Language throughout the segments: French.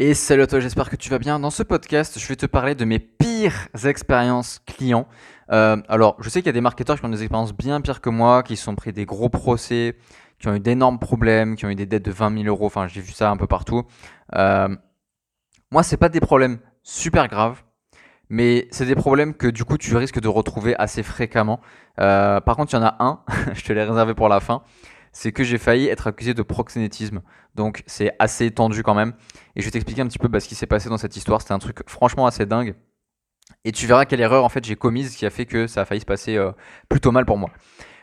Et salut à toi, j'espère que tu vas bien. Dans ce podcast, je vais te parler de mes pires expériences clients. Euh, alors, je sais qu'il y a des marketeurs qui ont des expériences bien pires que moi, qui sont pris des gros procès, qui ont eu d'énormes problèmes, qui ont eu des dettes de 20 000 euros. Enfin, j'ai vu ça un peu partout. Euh, moi, c'est pas des problèmes super graves, mais c'est des problèmes que du coup tu risques de retrouver assez fréquemment. Euh, par contre, il y en a un, je te l'ai réservé pour la fin c'est que j'ai failli être accusé de proxénétisme. Donc c'est assez tendu quand même. Et je vais t'expliquer un petit peu bah, ce qui s'est passé dans cette histoire. C'était un truc franchement assez dingue. Et tu verras quelle erreur en fait j'ai commise qui a fait que ça a failli se passer euh, plutôt mal pour moi.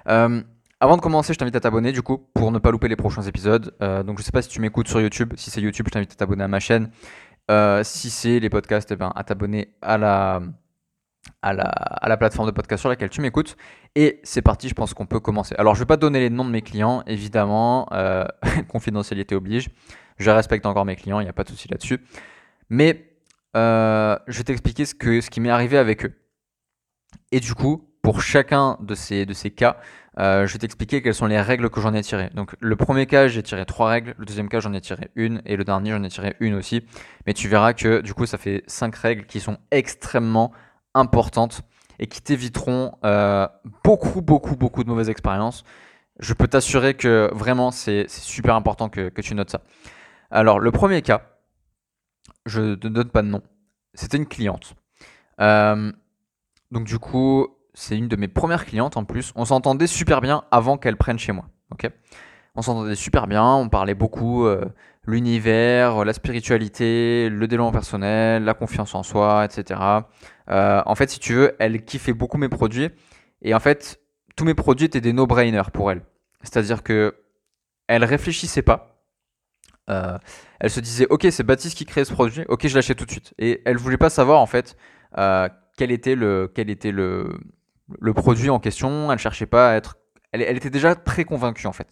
Euh, avant de commencer, je t'invite à t'abonner du coup pour ne pas louper les prochains épisodes. Euh, donc je sais pas si tu m'écoutes sur YouTube. Si c'est YouTube, je t'invite à t'abonner à ma chaîne. si c'est les podcasts, eh ben, à t'abonner à la, à la, plateforme de podcast sur laquelle tu m'écoutes. Et c'est parti, je pense qu'on peut commencer. Alors, je ne vais pas donner les noms de mes clients, évidemment, euh, confidentialité oblige. Je respecte encore mes clients, il n'y a pas de souci là-dessus. Mais euh, je vais t'expliquer ce, ce qui m'est arrivé avec eux. Et du coup, pour chacun de ces, de ces cas, euh, je vais t'expliquer quelles sont les règles que j'en ai tirées. Donc, le premier cas, j'ai tiré trois règles. Le deuxième cas, j'en ai tiré une. Et le dernier, j'en ai tiré une aussi. Mais tu verras que du coup, ça fait cinq règles qui sont extrêmement importantes et qui t'éviteront euh, beaucoup, beaucoup, beaucoup de mauvaises expériences. Je peux t'assurer que vraiment, c'est super important que, tu notes ça. Alors, le premier cas, je ne donne pas de nom, c'était une cliente. Euh, donc, du coup, c'est une de mes premières clientes en plus. On s'entendait super bien avant qu'elle prenne chez moi. ok? On s'entendait super bien, on parlait beaucoup euh, l'univers, la spiritualité, le développement personnel, la confiance en soi, etc. Euh, en fait, si tu veux, elle kiffait beaucoup mes produits. Et en fait, tous mes produits étaient des no-brainers pour elle. C'est-à-dire que elle réfléchissait pas. Euh, elle se disait, ok, c'est Baptiste qui crée ce produit, ok, je l'achète tout de suite. Et elle voulait pas savoir en fait euh, quel était le quel était le, le produit en question. Elle cherchait pas à être, elle, était déjà très convaincue en fait.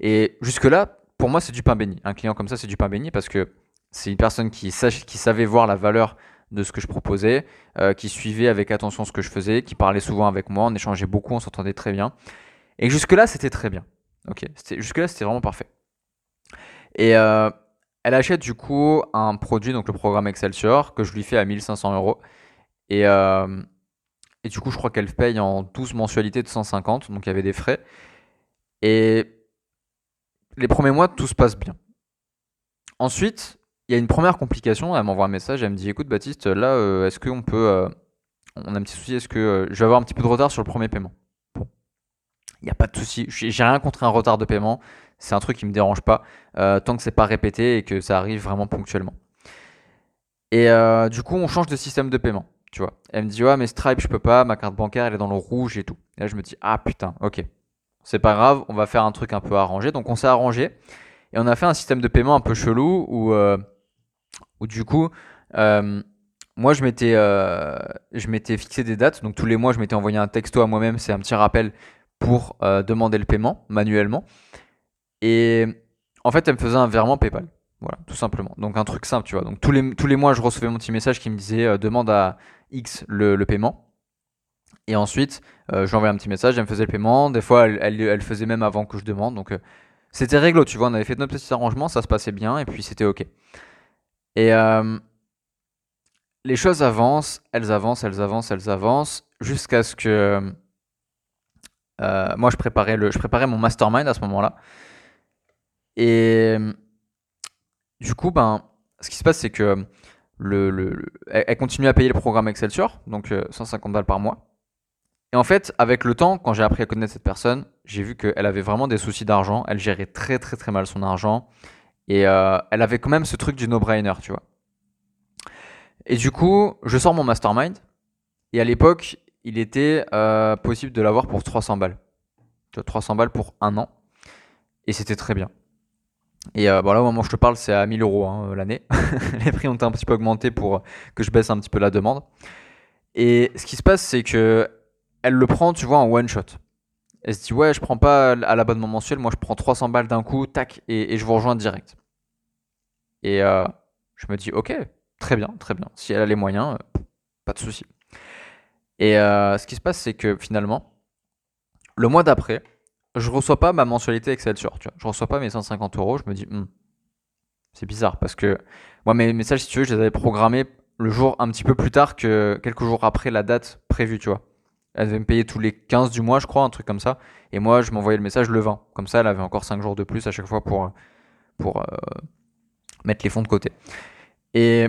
Et jusque là, pour moi, c'est du pain béni. Un client comme ça, c'est du pain béni parce que c'est une personne qui, savait voir la valeur de ce que je proposais, euh, qui suivait avec attention ce que je faisais, qui parlait souvent avec moi, on échangeait beaucoup, on s'entendait très bien. Et jusque-là, c'était très bien. Ok, jusque-là, c'était vraiment parfait. Et euh, elle achète du coup un produit, donc le programme Excelsior, que je lui fais à 1500 euros. Et, euh, et du coup, je crois qu'elle paye en 12 mensualités de 150, donc il y avait des frais. Et les premiers mois, tout se passe bien. Ensuite, il y a une première complication. Elle m'envoie un message. Elle me dit Écoute, Baptiste, là, euh, est-ce qu'on peut. Euh, on a un petit souci. Est-ce que euh, je vais avoir un petit peu de retard sur le premier paiement? Bon. Il n'y a pas de souci. J'ai rien contre un retard de paiement. C'est un truc qui me dérange pas. tant que c'est pas répété et que ça arrive vraiment ponctuellement. Et du coup, on change de système de paiement. Tu vois. Elle me dit Ouais, mais Stripe, je peux pas. Ma carte bancaire, elle est dans le rouge et tout. Et là, je me dis Ah putain, ok. C'est pas grave. On va faire un truc un peu arrangé. Donc, on s'est arrangé. Et on a fait un système de paiement un peu chelou où du coup, euh, moi, je m'étais, euh, je m'étais fixé des dates. Donc, tous les mois, je m'étais envoyé un texto à moi-même. C'est un petit rappel pour euh, demander le paiement manuellement. Et en fait, elle me faisait un virement PayPal. Voilà, tout simplement. Donc, un truc simple, tu vois. Donc, tous les, tous les mois, je recevais mon petit message qui me disait demande à X le, paiement. Et ensuite, je lui envoyais un petit message, elle me faisait le paiement. Des fois, elle, elle, faisait même avant que je demande. Donc, c'était réglo, tu vois. On avait fait notre petit arrangement, ça se passait bien et puis c'était OK. Et euh, les choses avancent, elles avancent, elles avancent, elles avancent, jusqu'à ce que euh, moi je préparais, le, je préparais mon mastermind à ce moment-là. Et du coup, ben, ce qui se passe, c'est que le, le, elle, continue à payer le programme Excelsior, donc 150 euh, balles par mois. Et en fait, avec le temps, quand j'ai appris à connaître cette personne, j'ai vu qu'elle avait vraiment des soucis d'argent. Elle gérait très très très mal son argent. Et euh, elle avait quand même ce truc du no-brainer, tu vois. Et du coup, je sors mon mastermind. Et à l'époque, il était euh, possible de l'avoir pour 300 balles. 300 balles pour un an. Et c'était très bien. Et euh, bon, là, au moment où je te parle, c'est à 1000 euros hein, l'année. Les prix ont un petit peu augmenté pour que je baisse un petit peu la demande. Et ce qui se passe, c'est que elle le prend, tu vois, en one shot. Elle se dit ouais, je prends pas à l'abonnement mensuel, moi je prends 300 balles d'un coup, tac, et, je vous rejoins direct. Et euh, je me dis ok, très bien, très bien. Si elle a les moyens, euh, pas de souci. Et euh, ce qui se passe, c'est que finalement, le mois d'après, je reçois pas ma mensualité Excelsior. Tu vois, je reçois pas mes 150 euros. Je me dis, hmm, c'est bizarre parce que Moi, mes messages, si tu veux, je les avais programmés le jour un petit peu plus tard que quelques jours après la date prévue, tu vois. Elle devait me payer tous les 15 du mois, je crois, un truc comme ça. Et moi, je m'envoyais le message le 20. Comme ça, elle avait encore 5 jours de plus à chaque fois pour, pour euh, mettre les fonds de côté. Et,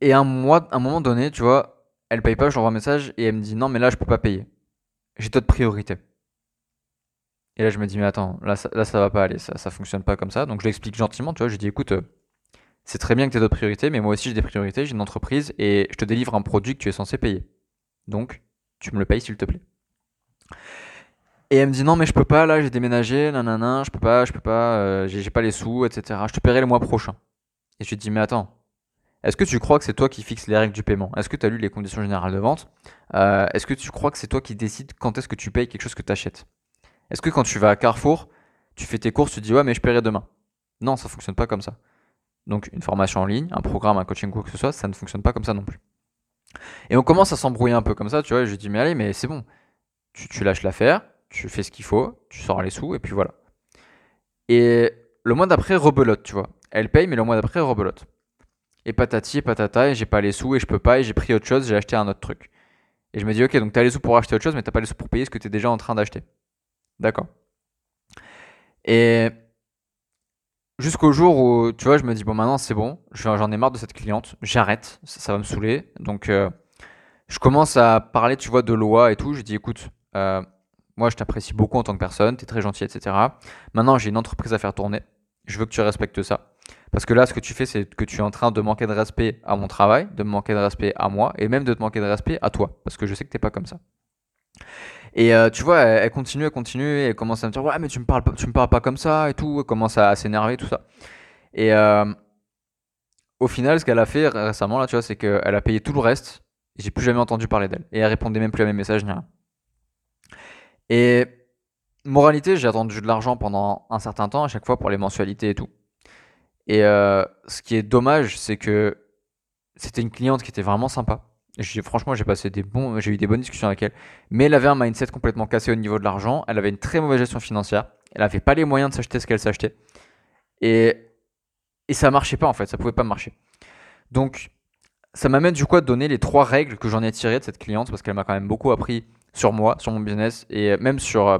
et un, mois, un moment donné, tu vois, elle paye pas, je un message et elle me dit non, mais là, je peux pas payer. J'ai d'autres priorités. Et là, je me dis, mais attends, là, ça, là, ça va pas aller, ça, ça fonctionne pas comme ça. Donc, je l'explique gentiment, tu vois, je dis, écoute, euh, c'est très bien que tu aies d'autres priorités, mais moi aussi, j'ai des priorités, j'ai une entreprise et je te délivre un produit que tu es censé payer. Donc, tu me le payes, s'il te plaît. Et elle me dit, non, mais je peux pas, là, j'ai déménagé, nanana, je peux pas, je peux pas, euh, j'ai pas les sous, etc. Je te paierai le mois prochain. Et je lui dis, mais attends, est-ce que tu crois que c'est toi qui fixes les règles du paiement? Est-ce que tu as lu les conditions générales de vente? Euh, Est-ce que tu crois que c'est toi qui décides quand est-ce que tu payes quelque chose que tu achètes est-ce que quand tu vas à Carrefour, tu fais tes courses, tu dis ouais mais je paierai demain? Non, ça fonctionne pas comme ça. Donc une formation en ligne, un programme, un coaching quoi que ce soit, ça ne fonctionne pas comme ça non plus. Et on commence à s'embrouiller un peu comme ça, tu vois, je dis mais allez, mais c'est bon. Tu, lâches l'affaire, tu fais ce qu'il faut, tu sors les sous et puis voilà. Et le mois d'après, rebelote, tu vois. Elle paye, mais le mois d'après, rebelote. Et patati et patata, et j'ai pas les sous et je peux pas, et j'ai pris autre chose, j'ai acheté un autre truc. Et je me dis, ok, donc t'as les sous pour acheter autre chose, mais t'as pas les sous pour payer ce que t'es déjà en train d'acheter. D'accord. Et jusqu'au jour où, tu vois, je me dis, bon, maintenant c'est bon, j'en ai marre de cette cliente, j'arrête, ça, va me saouler. Donc, euh, je commence à parler, tu vois, de loi et tout. Je dis, écoute, euh, moi je t'apprécie beaucoup en tant que personne, tu es très gentil, etc. Maintenant, j'ai une entreprise à faire tourner, je veux que tu respectes ça. Parce que là, ce que tu fais, c'est que tu es en train de manquer de respect à mon travail, de manquer de respect à moi, et même de te manquer de respect à toi. Parce que je sais que t'es pas comme ça. Et euh, tu vois, elle, continue, elle continue, et elle commence à me dire Ouais, mais tu me parles pas, tu me parles pas comme ça, et tout. Elle commence à, s'énerver, tout ça. Et euh, au final, ce qu'elle a fait récemment, là, tu vois, c'est qu'elle a payé tout le reste, et j'ai plus jamais entendu parler d'elle. Et elle répondait même plus à mes messages, ni rien. Et moralité, j'ai attendu de l'argent pendant un certain temps, à chaque fois pour les mensualités et tout. Et euh, ce qui est dommage, c'est que c'était une cliente qui était vraiment sympa franchement, j'ai passé des bons, j'ai eu des bonnes discussions avec elle. Mais elle avait un mindset complètement cassé au niveau de l'argent. Elle avait une très mauvaise gestion financière. Elle n'avait pas les moyens de s'acheter ce qu'elle s'achetait. Et, et ça marchait pas en fait, ça pouvait pas marcher. Donc, ça m'amène du coup à donner les trois règles que j'en ai tirées de cette cliente parce qu'elle m'a quand même beaucoup appris sur moi, sur mon business et même sur, euh,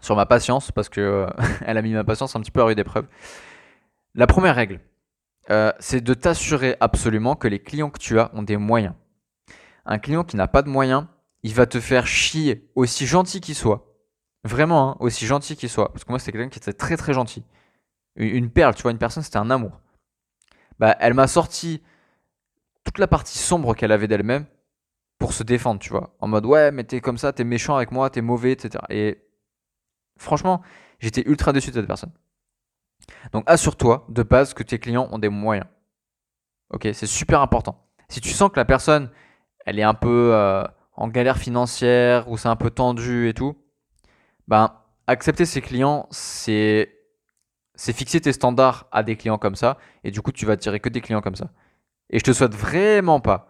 sur ma patience parce que euh, elle a mis ma patience un petit peu à rude épreuve. La première règle, euh, c'est de t'assurer absolument que les clients que tu as ont des moyens. Un client qui n'a pas de moyens, il va te faire chier, aussi gentil qu'il soit. Vraiment, hein, aussi gentil qu'il soit. Parce que moi, c'était quelqu'un qui était très très gentil. Une perle, tu vois, une personne, c'était un amour. Bah, elle m'a sorti toute la partie sombre qu'elle avait d'elle-même pour se défendre, tu vois. En mode, ouais, mais t'es comme ça, t'es méchant avec moi, t'es mauvais, etc. Et franchement, j'étais ultra déçu de cette personne. Donc, assure-toi de base que tes clients ont des moyens. Ok, c'est super important. Si tu sens que la personne, elle est un peu euh, en galère financière ou c'est un peu tendu et tout, ben accepter ses clients, c'est c'est fixer tes standards à des clients comme ça et du coup tu vas attirer que des clients comme ça. Et je te souhaite vraiment pas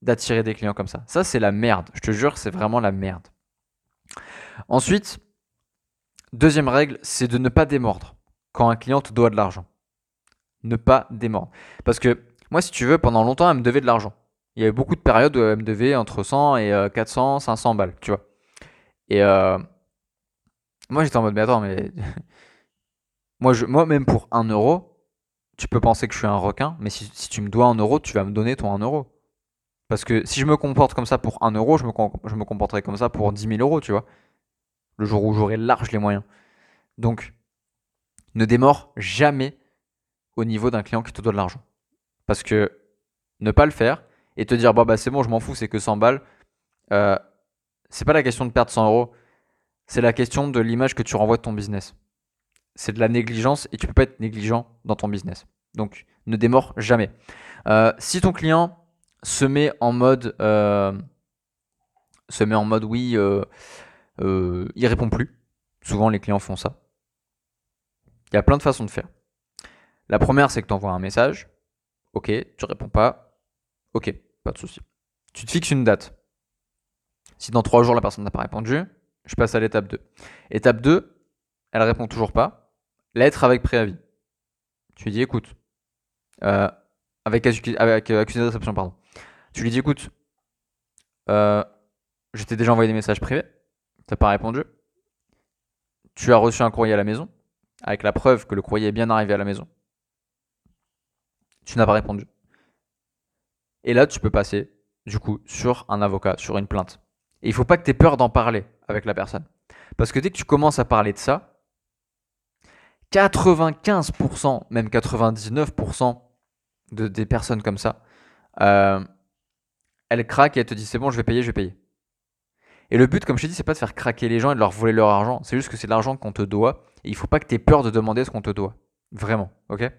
d'attirer des clients comme ça. Ça c'est la merde. Je te jure, c'est vraiment la merde. Ensuite, deuxième règle, c'est de ne pas démordre quand un client te doit de l'argent. Ne pas démordre. Parce que moi, si tu veux, pendant longtemps, elle me devait de l'argent il y avait beaucoup de périodes où elle me devait entre 100 et 400, 500 balles, tu vois. Et euh, moi, j'étais en mode, mais attends, mais. moi, moi, même pour 1 euro, tu peux penser que je suis un requin, mais si, tu me dois 1 euro, tu vas me donner ton 1 euro. Parce que si je me comporte comme ça pour 1 euro, je me, je me comporterai comme ça pour 10 000 euros, tu vois. Le jour où j'aurai large les moyens. Donc, ne démords jamais au niveau d'un client qui te doit de l'argent. Parce que ne pas le faire, et te dire, bah, c'est bon, je m'en fous, c'est que 100 balles. Euh, c'est pas la question de perdre 100 euros, c'est la question de l'image que tu renvoies de ton business. C'est de la négligence et tu peux pas être négligent dans ton business. Donc, ne démords jamais. Euh, si ton client se met en mode, euh, se met en mode oui, il répond plus. Souvent, les clients font ça. Il y a plein de façons de faire. La première, c'est que tu envoies un message. Ok, tu réponds pas. Ok, pas de souci. Tu te fixes une date. Si dans trois jours la personne n'a pas répondu, je passe à l'étape 2. Étape 2, elle répond toujours pas. Lettre avec préavis. Tu lui dis écoute, euh, avec, euh, accusé de réception, pardon. Tu lui dis écoute, euh, je t'ai déjà envoyé des messages privés, t'as pas répondu. Tu as reçu un courrier à la maison, avec la preuve que le courrier est bien arrivé à la maison. Tu n'as pas répondu. Et là, tu peux passer, du coup, sur un avocat, sur une plainte. Et il faut pas que tu aies peur d'en parler avec la personne. Parce que dès que tu commences à parler de ça, 95%, même 99% de, des personnes comme ça, euh, elles craquent et elles te disent c'est bon, je vais payer, je vais payer. Et le but, comme je t'ai dit, c'est pas de faire craquer les gens et de leur voler leur argent. C'est juste que c'est de l'argent qu'on te doit. Et il faut pas que tu aies peur de demander ce qu'on te doit. Vraiment, ok?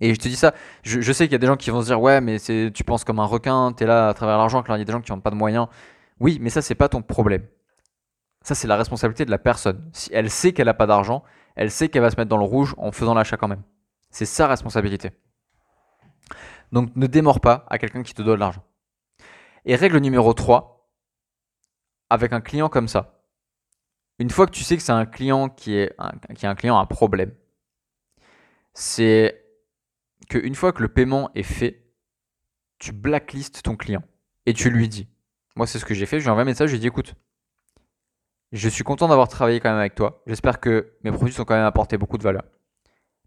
Et je te dis ça, je, sais qu'il y a des gens qui vont se dire ouais, mais tu penses comme un requin, tu es là à travers l'argent, il y a des gens qui n'ont pas de moyens. Oui, mais ça, c'est pas ton problème. Ça, c'est la responsabilité de la personne. Si elle sait qu'elle n'a pas d'argent, elle sait qu'elle va se mettre dans le rouge en faisant l'achat quand même. C'est sa responsabilité. Donc ne démords pas à quelqu'un qui te doit de l'argent. Et règle numéro 3, avec un client comme ça, une fois que tu sais que c'est un client qui est un, qui est un problème, c'est qu'une fois que le paiement est fait, tu blacklistes ton client et tu lui dis. Moi, c'est ce que j'ai fait. Je lui envoie un message, je lui dis écoute, je suis content d'avoir travaillé quand même avec toi. J'espère que mes produits sont quand même apporté beaucoup de valeur.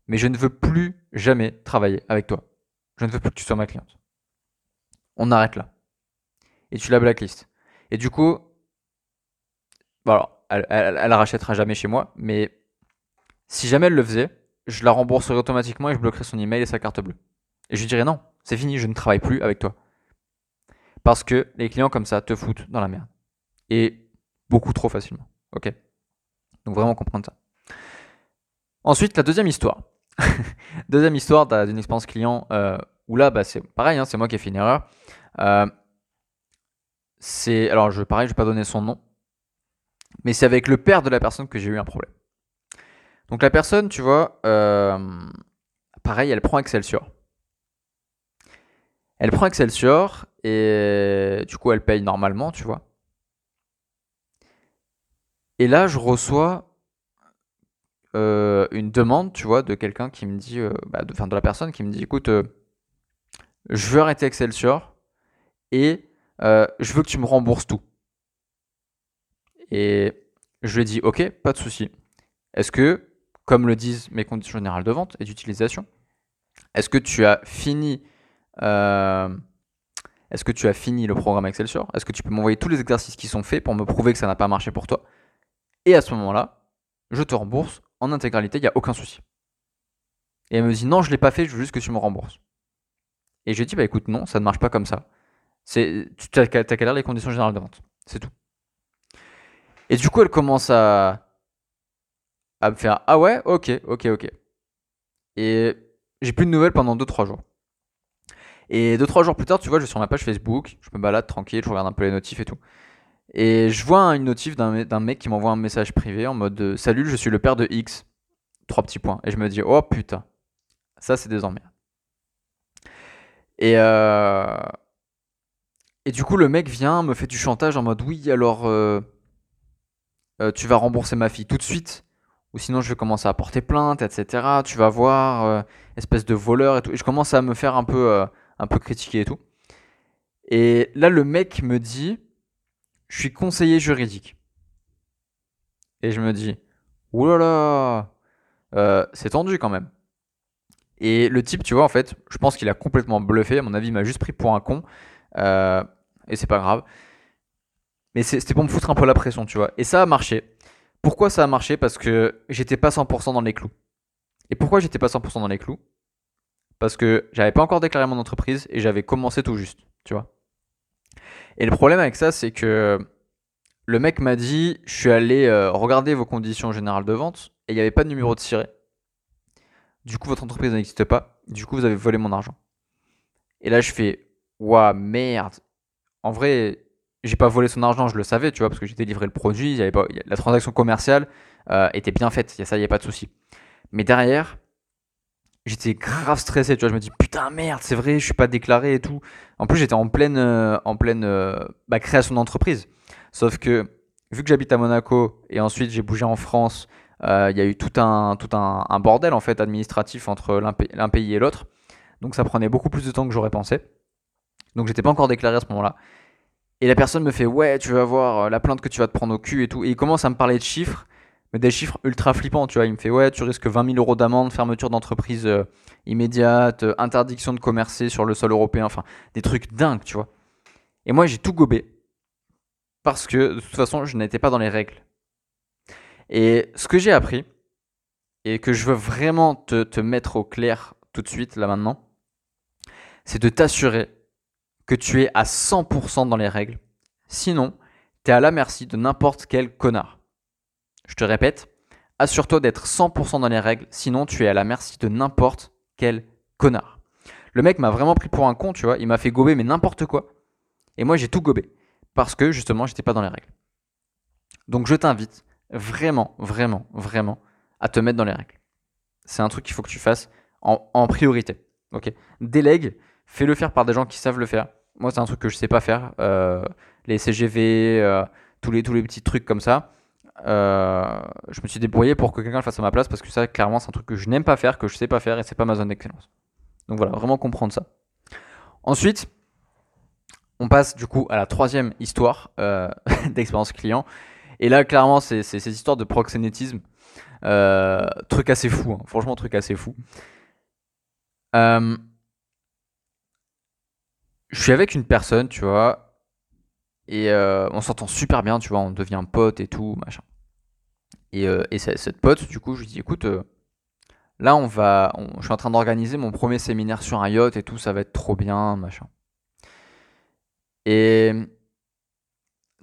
Mais je ne veux plus jamais travailler avec toi. Je ne veux plus que tu sois ma cliente. On arrête là. Et tu la blacklist. Et du coup, elle, elle, rachètera jamais chez moi. Mais si jamais elle le faisait, je la rembourserai automatiquement et je bloquerai son email et sa carte bleue. Et je lui dirais non, c'est fini, je ne travaille plus avec toi. Parce que les clients comme ça te foutent dans la merde. Et beaucoup trop facilement. Ok? Donc vraiment comprendre ça. Ensuite, la deuxième histoire. deuxième histoire d'une expérience client euh, où là, bah, c'est pareil, hein, c'est moi qui ai fait une erreur. Euh, c'est alors je pareil, je vais pas donner son nom, mais c'est avec le père de la personne que j'ai eu un problème. Donc la personne, tu vois, euh, pareil, elle prend Excelsior. Elle prend Excelsior et du coup elle paye normalement, tu vois. Et là, je reçois euh, une demande, tu vois, de quelqu'un qui me dit, euh, bah, de, la personne qui me dit, écoute, je veux arrêter Excelsior et je veux que tu me rembourses tout. Et je lui ai ok, pas de souci. Est-ce que, comme le disent mes conditions générales de vente et d'utilisation, est-ce que tu as fini est-ce que tu as fini le programme Excelsior Est-ce que tu peux m'envoyer tous les exercices qui sont faits pour me prouver que ça n'a pas marché pour toi? Et à ce moment-là, je te rembourse en intégralité, il n'y a aucun souci. Et elle me dit non, je ne l'ai pas fait, je veux juste que tu me rembourses. Et je dis bah écoute, non, ça ne marche pas comme ça. C'est, tu as, qu'à lire les conditions générales de vente. C'est tout. Et du coup, elle commence à, à me faire ah ouais, ok, ok, ok. Et j'ai plus de nouvelles pendant 2-3 jours. Et 2-3 jours plus tard, tu vois, je suis sur ma page Facebook, je me balade tranquille, je regarde un peu les notifs et tout. Et je vois une notif d'un mec qui m'envoie un message privé en mode euh, Salut, je suis le père de X. Trois petits points. Et je me dis Oh putain, ça c'est des emmerdes. Et, euh, et du coup, le mec vient, me fait du chantage en mode Oui, alors euh, tu vas rembourser ma fille tout de suite. Ou sinon, je vais commencer à porter plainte, etc. Tu vas voir, espèce de voleur et tout. Et je commence à me faire un peu, un peu critiquer et tout. Et là, le mec me dit je suis conseiller juridique. Et je me dis, oulala, euh, c'est tendu quand même. Et le type, tu vois, en fait, je pense qu'il a complètement bluffé. À mon avis, il m'a juste pris pour un con. Euh, et c'est pas grave. Mais c'était pour me foutre un peu la pression, tu vois. Et ça a marché. Pourquoi ça a marché? Parce que j'étais pas 100% dans les clous. Et pourquoi j'étais pas 100% dans les clous? Parce que j'avais pas encore déclaré mon entreprise et j'avais commencé tout juste, tu vois. Et le problème avec ça, c'est que le mec m'a dit Je suis allé euh, regarder vos conditions générales de vente et il n'y avait pas de numéro de siret. Du coup, votre entreprise n'existe pas. Du coup, vous avez volé mon argent. Et là, je fais Waouh, merde. En vrai, j'ai pas volé son argent, je le savais, tu vois, parce que j'ai délivré le produit. Y avait pas, la transaction commerciale euh, était bien faite. Ça, il n'y a pas de souci. Mais derrière, j'étais grave stressé, tu vois, je me dis putain merde, c'est vrai, je suis pas déclaré et tout. En plus, j'étais en pleine euh, en pleine euh, bah, création d'entreprise. Sauf que vu que j'habite à Monaco et ensuite j'ai bougé en France Euh, il y a eu tout un, tout un, un, bordel en fait administratif entre l'un pays et l'autre. Donc ça prenait beaucoup plus de temps que j'aurais pensé. Donc j'étais pas encore déclaré à ce moment-là. Et la personne me fait ouais, tu vas voir la plainte que tu vas te prendre au cul et tout. Et il commence à me parler de chiffres, mais des chiffres ultra flippants, tu vois. Il me fait ouais, tu risques 20 000 euros d'amende, fermeture d'entreprise euh, immédiate, euh, interdiction de commercer sur le sol européen, enfin des trucs dingues, tu vois. Et moi j'ai tout gobé parce que de toute façon je n'étais pas dans les règles. Et ce que j'ai appris et que je veux vraiment te, te mettre au clair tout de suite là maintenant, c'est de t'assurer que tu es à 100% dans les règles. Sinon, tu es à la merci de n'importe quel connard. Je te répète, assure-toi d'être 100% dans les règles, sinon tu es à la merci de n'importe quel connard. Le mec m'a vraiment pris pour un con, tu vois, il m'a fait gober mais n'importe quoi. Et moi j'ai tout gobé parce que justement j'étais pas dans les règles. Donc je t'invite vraiment, vraiment, vraiment à te mettre dans les règles. C'est un truc qu'il faut que tu fasses en, priorité. Ok? Délègue, fais-le faire par des gens qui savent le faire. Moi, c'est un truc que je sais pas faire. Euh, les CGV, euh, tous, les, tous les petits trucs comme ça. Euh, je me suis débrouillé pour que quelqu'un le fasse à ma place parce que ça, clairement, c'est un truc que je n'aime pas faire, que je sais pas faire et c'est pas ma zone d'excellence. Donc voilà, vraiment comprendre ça. Ensuite, on passe du coup à la troisième histoire d'expérience client. Et là, clairement, c'est ces histoires de proxénétisme. truc assez fou, hein. franchement, truc assez fou. Euh, je suis avec une personne, tu vois, et euh, on s'entend super bien, tu vois, on devient pote et tout, machin. Et, euh, cette pote, du coup, je lui dis, écoute, là, on va, je suis en train d'organiser mon premier séminaire sur un yacht et tout, ça va être trop bien, machin. Et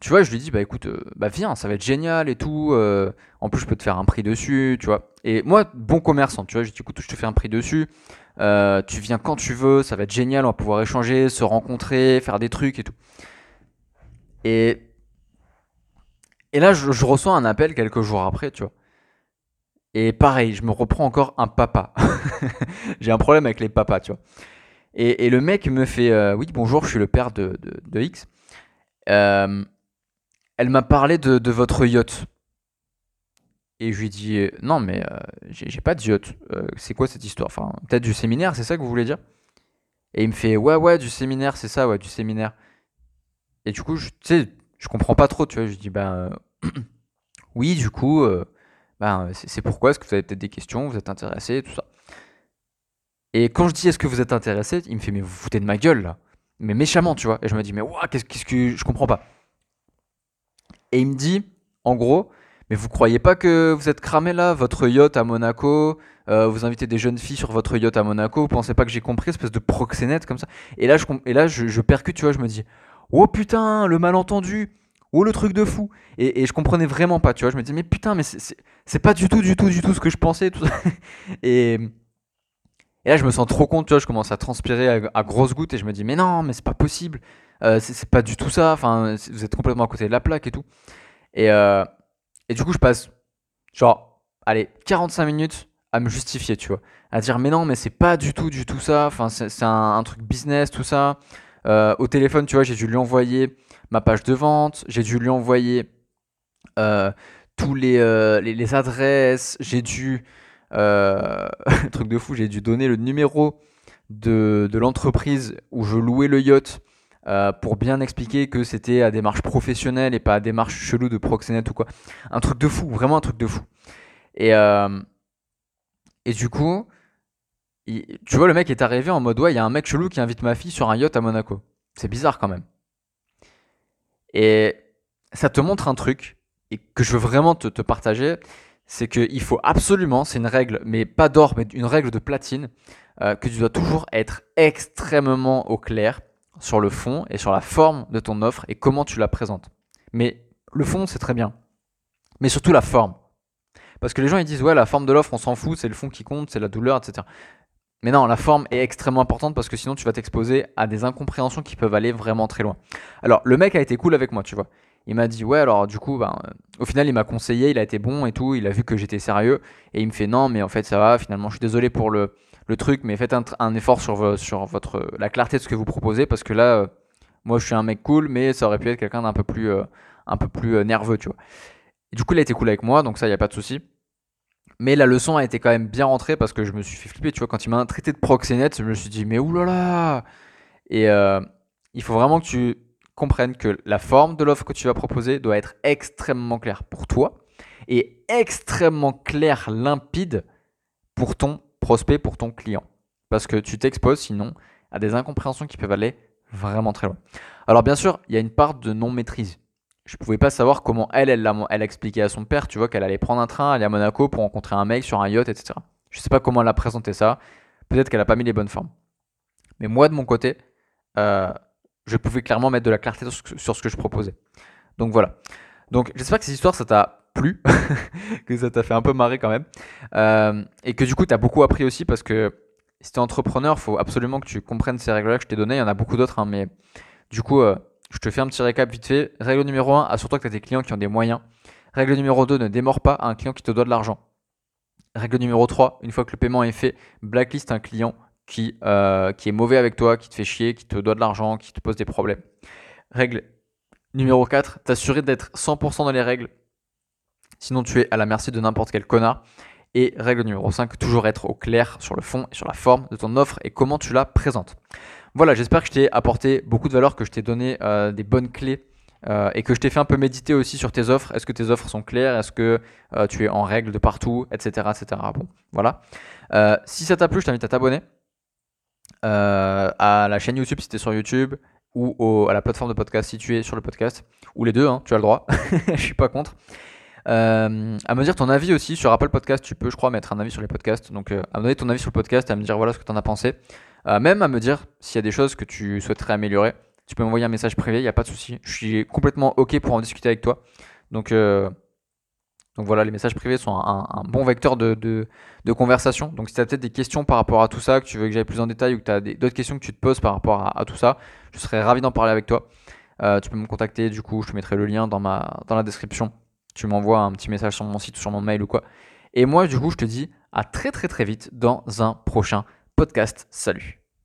tu vois, je lui dis, bah écoute, euh, bah viens, ça va être génial et tout. Euh, en plus, je peux te faire un prix dessus, tu vois. Et moi, bon commerçant, tu vois, je dis, écoute, je te fais un prix dessus. Euh, tu viens quand tu veux, ça va être génial, on va pouvoir échanger, se rencontrer, faire des trucs et tout. Et, et là, je, reçois un appel quelques jours après, tu vois. Et pareil, je me reprends encore un papa. J'ai un problème avec les papas, tu vois. Et, le mec me fait, oui, bonjour, je suis le père de, de, de X. Euh, elle m'a parlé de, votre yacht. Et je lui ai dit non mais euh, j'ai pas de yacht. Euh, c'est quoi cette histoire? Enfin peut-être du séminaire, c'est ça que vous voulez dire? Et il me fait ouais ouais du séminaire, c'est ça ouais du séminaire. Et du coup je, sais je comprends pas trop tu vois. Je dis ben oui du coup ben c'est pourquoi? Est-ce que vous avez peut-être des questions, vous êtes intéressé tout ça. Et quand je dis est-ce que vous êtes intéressé, il me fait mais vous foutez de ma gueule là, mais méchamment tu vois. Et je me dis mais qu'est-ce que je comprends pas? Et il me dit, en gros, mais vous croyez pas que vous êtes cramé là, votre yacht à Monaco, euh, vous invitez des jeunes filles sur votre yacht à Monaco, vous pensez pas que j'ai compris, espèce de proxénète comme ça? Et là, je, et je, percute, tu vois, je me dis, oh putain, le malentendu, oh le truc de fou. Et, je comprenais vraiment pas, tu vois, je me dis, mais putain, mais c'est pas du tout, du tout, du tout ce que je pensais. Tout. Et, là, je me sens trop compte, tu vois, je commence à transpirer à, à grosses gouttes et je me dis, mais non, mais c'est pas possible. Euh, c'est pas du tout ça. Enfin, vous êtes complètement à côté de la plaque et tout. Et, euh, et du coup, je passe genre, allez, 45 minutes à me justifier, tu vois. À dire, mais non, mais c'est pas du tout, du tout ça. Enfin, c'est un, truc business, tout ça. Euh, au téléphone, tu vois, j'ai dû lui envoyer ma page de vente. J'ai dû lui envoyer tous les, les, adresses. J'ai dû. truc de fou, j'ai dû donner le numéro de l'entreprise où je louais le yacht euh, pour bien expliquer que c'était à démarche professionnelle et pas à démarche chelou de proxénète ou quoi. Un truc de fou, vraiment un truc de fou. Et, euh, et du coup, tu vois, le mec est arrivé en mode ouais, il y a un mec chelou qui invite ma fille sur un yacht à Monaco. C'est bizarre quand même. Et ça te montre un truc et que je veux vraiment te, te partager, c'est qu'il faut absolument, c'est une règle, mais pas d'or, mais une règle de platine, euh, que tu dois toujours être extrêmement au clair sur le fond et sur la forme de ton offre et comment tu la présentes. Mais le fond, c'est très bien. Mais surtout la forme. Parce que les gens ils disent ouais la forme de l'offre on s'en fout, c'est le fond qui compte, c'est la douleur, etc. Mais non, la forme est extrêmement importante parce que sinon tu vas t'exposer à des incompréhensions qui peuvent aller vraiment très loin. Alors le mec a été cool avec moi, tu vois. Il m'a dit ouais alors du coup ben, au final il m'a conseillé, il a été bon et tout, il a vu que j'étais sérieux et il me fait non mais en fait ça va, finalement je suis désolé pour le, le truc, mais faites un, effort sur, votre, la clarté de ce que vous proposez, parce que là, euh, moi je suis un mec cool, mais ça aurait pu être quelqu'un d'un peu plus, euh, un peu plus euh, nerveux, tu vois. du coup, il a été cool avec moi, donc ça, il n'y a pas de souci. Mais la leçon a été quand même bien rentrée parce que je me suis fait flipper. Tu vois, quand il m'a traité de proxénète, je me suis dit, mais oulala Et il faut vraiment que tu comprennes que la forme de l'offre que tu vas proposer doit être extrêmement claire pour toi et extrêmement claire, limpide pour ton prospect, pour ton client. Parce que tu t'exposes sinon à des incompréhensions qui peuvent aller vraiment très loin. Alors bien sûr, il y a une part de non-maîtrise je pouvais pas savoir comment elle, elle, a, elle expliqué à son père, tu vois, qu'elle allait prendre un train, aller à Monaco pour rencontrer un mec sur un yacht, etc. Je sais pas comment elle a présenté ça. Peut-être qu'elle a pas mis les bonnes formes. Mais moi, de mon côté, euh, je pouvais clairement mettre de la clarté sur ce que je proposais. Donc voilà. Donc j'espère que cette histoire, ça t'a plu, que ça t'a fait un peu marrer quand même. Euh, et que du coup, tu as beaucoup appris aussi parce que si tu es entrepreneur, il faut absolument que tu comprennes ces règles-là que je t'ai données. Il y en a beaucoup d'autres, hein, mais du coup, euh, je te fais un petit récap vite fait. Règle numéro 1, assure-toi que tu as des clients qui ont des moyens. Règle numéro 2, ne démords pas à un client qui te doit de l'argent. Règle numéro 3, une fois que le paiement est fait, blacklist un client qui, euh, qui est mauvais avec toi, qui te fait chier, qui te doit de l'argent, qui te pose des problèmes. Règle numéro 4, t'assurer d'être 100% dans les règles. Sinon, tu es à la merci de n'importe quel connard. Et règle numéro 5, toujours être au clair sur le fond et sur la forme de ton offre et comment tu la présentes. Voilà, j'espère que je t'ai apporté beaucoup de valeur, que je t'ai donné euh, des bonnes clés euh, et que je t'ai fait un peu méditer aussi sur tes offres. Est-ce que tes offres sont claires? Est-ce que euh, tu es en règle de partout? Etc. etc. Voilà. si ça t'a plu, je t'invite à t'abonner à la chaîne YouTube si tu es sur YouTube ou à la plateforme de podcast si tu es sur le podcast. Ou les deux, hein, tu as le droit. je suis pas contre. À me dire ton avis aussi sur Apple Podcast. Tu peux, je crois, mettre un avis sur les podcasts. Donc, à me donner ton avis sur le podcast, à me dire voilà ce que tu en as pensé. Euh, même à me dire s'il y a des choses que tu souhaiterais améliorer. Tu peux m'envoyer un message privé, il n'y a pas de souci. Je suis complètement OK pour en discuter avec toi. Donc, euh, donc voilà, les messages privés sont un, bon vecteur de, de, conversation. Donc si tu as peut-être des questions par rapport à tout ça, que tu veux que j'aille plus en détail ou que tu as d'autres questions que tu te poses par rapport à, tout ça, je serais ravi d'en parler avec toi. Euh, tu peux me contacter, du coup, je te mettrai le lien dans, ma, dans la description. Tu m'envoies un petit message sur mon site ou sur mon mail ou quoi. Et moi, du coup, je te dis à très très très vite dans un prochain podcast. Salut